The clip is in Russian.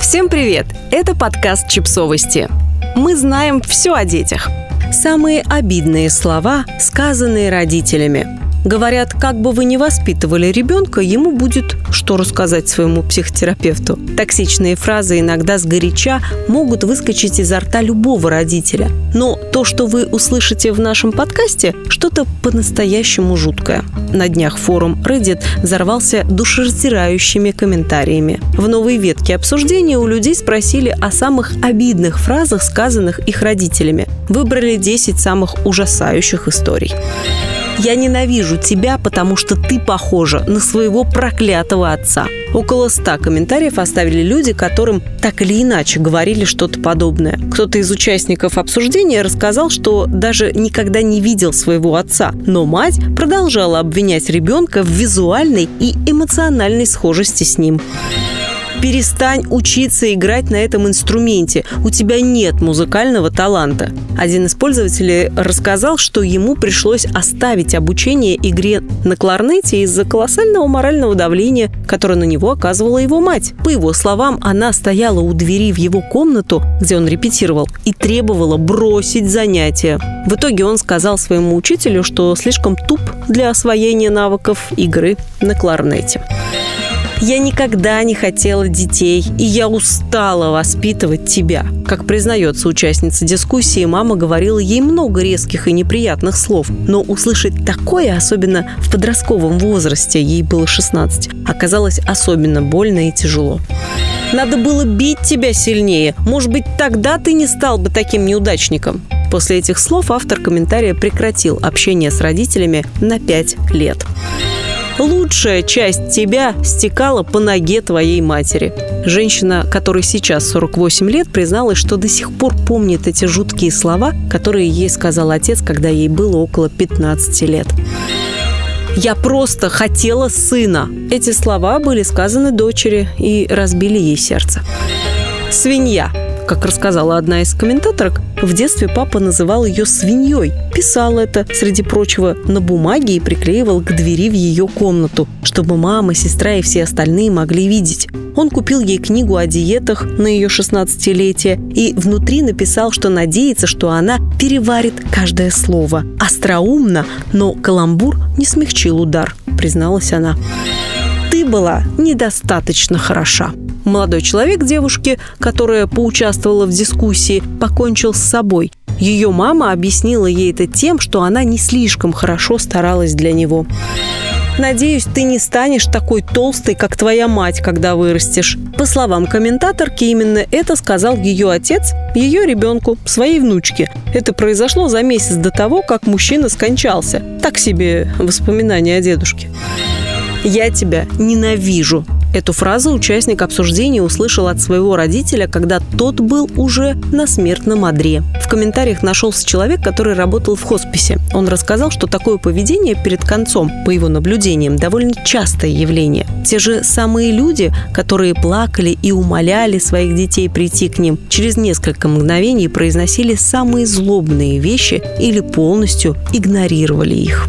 Всем привет! Это подкаст «Чипсовости». Мы знаем все о детях. Самые обидные слова, сказанные родителями – Говорят, как бы вы ни воспитывали ребенка, ему будет что рассказать своему психотерапевту. Токсичные фразы иногда сгоряча могут выскочить изо рта любого родителя. Но то, что вы услышите в нашем подкасте, что-то по-настоящему жуткое. На днях форум Reddit взорвался душераздирающими комментариями. В новой ветке обсуждения у людей спросили о самых обидных фразах, сказанных их родителями. Выбрали 10 самых ужасающих историй. «Я ненавижу тебя, потому что ты похожа на своего проклятого отца». Около ста комментариев оставили люди, которым так или иначе говорили что-то подобное. Кто-то из участников обсуждения рассказал, что даже никогда не видел своего отца, но мать продолжала обвинять ребенка в визуальной и эмоциональной схожести с ним. Перестань учиться играть на этом инструменте. У тебя нет музыкального таланта. Один из пользователей рассказал, что ему пришлось оставить обучение игре на кларнете из-за колоссального морального давления, которое на него оказывала его мать. По его словам, она стояла у двери в его комнату, где он репетировал, и требовала бросить занятия. В итоге он сказал своему учителю, что слишком туп для освоения навыков игры на кларнете. Я никогда не хотела детей, и я устала воспитывать тебя. Как признается участница дискуссии, мама говорила ей много резких и неприятных слов. Но услышать такое, особенно в подростковом возрасте, ей было 16, оказалось особенно больно и тяжело. Надо было бить тебя сильнее. Может быть, тогда ты не стал бы таким неудачником. После этих слов автор комментария прекратил общение с родителями на 5 лет лучшая часть тебя стекала по ноге твоей матери. Женщина, которой сейчас 48 лет, призналась, что до сих пор помнит эти жуткие слова, которые ей сказал отец, когда ей было около 15 лет. «Я просто хотела сына». Эти слова были сказаны дочери и разбили ей сердце. «Свинья», как рассказала одна из комментаторок, в детстве папа называл ее свиньей. Писал это, среди прочего, на бумаге и приклеивал к двери в ее комнату, чтобы мама, сестра и все остальные могли видеть. Он купил ей книгу о диетах на ее 16-летие и внутри написал, что надеется, что она переварит каждое слово. Остроумно, но каламбур не смягчил удар, призналась она. Ты была недостаточно хороша. Молодой человек девушки, которая поучаствовала в дискуссии, покончил с собой. Ее мама объяснила ей это тем, что она не слишком хорошо старалась для него. Надеюсь, ты не станешь такой толстой, как твоя мать, когда вырастешь. По словам комментаторки, именно это сказал ее отец ее ребенку, своей внучке. Это произошло за месяц до того, как мужчина скончался. Так себе воспоминания о дедушке. «Я тебя ненавижу», Эту фразу участник обсуждения услышал от своего родителя, когда тот был уже на смертном одре. В комментариях нашелся человек, который работал в хосписе. Он рассказал, что такое поведение перед концом, по его наблюдениям, довольно частое явление. Те же самые люди, которые плакали и умоляли своих детей прийти к ним, через несколько мгновений произносили самые злобные вещи или полностью игнорировали их.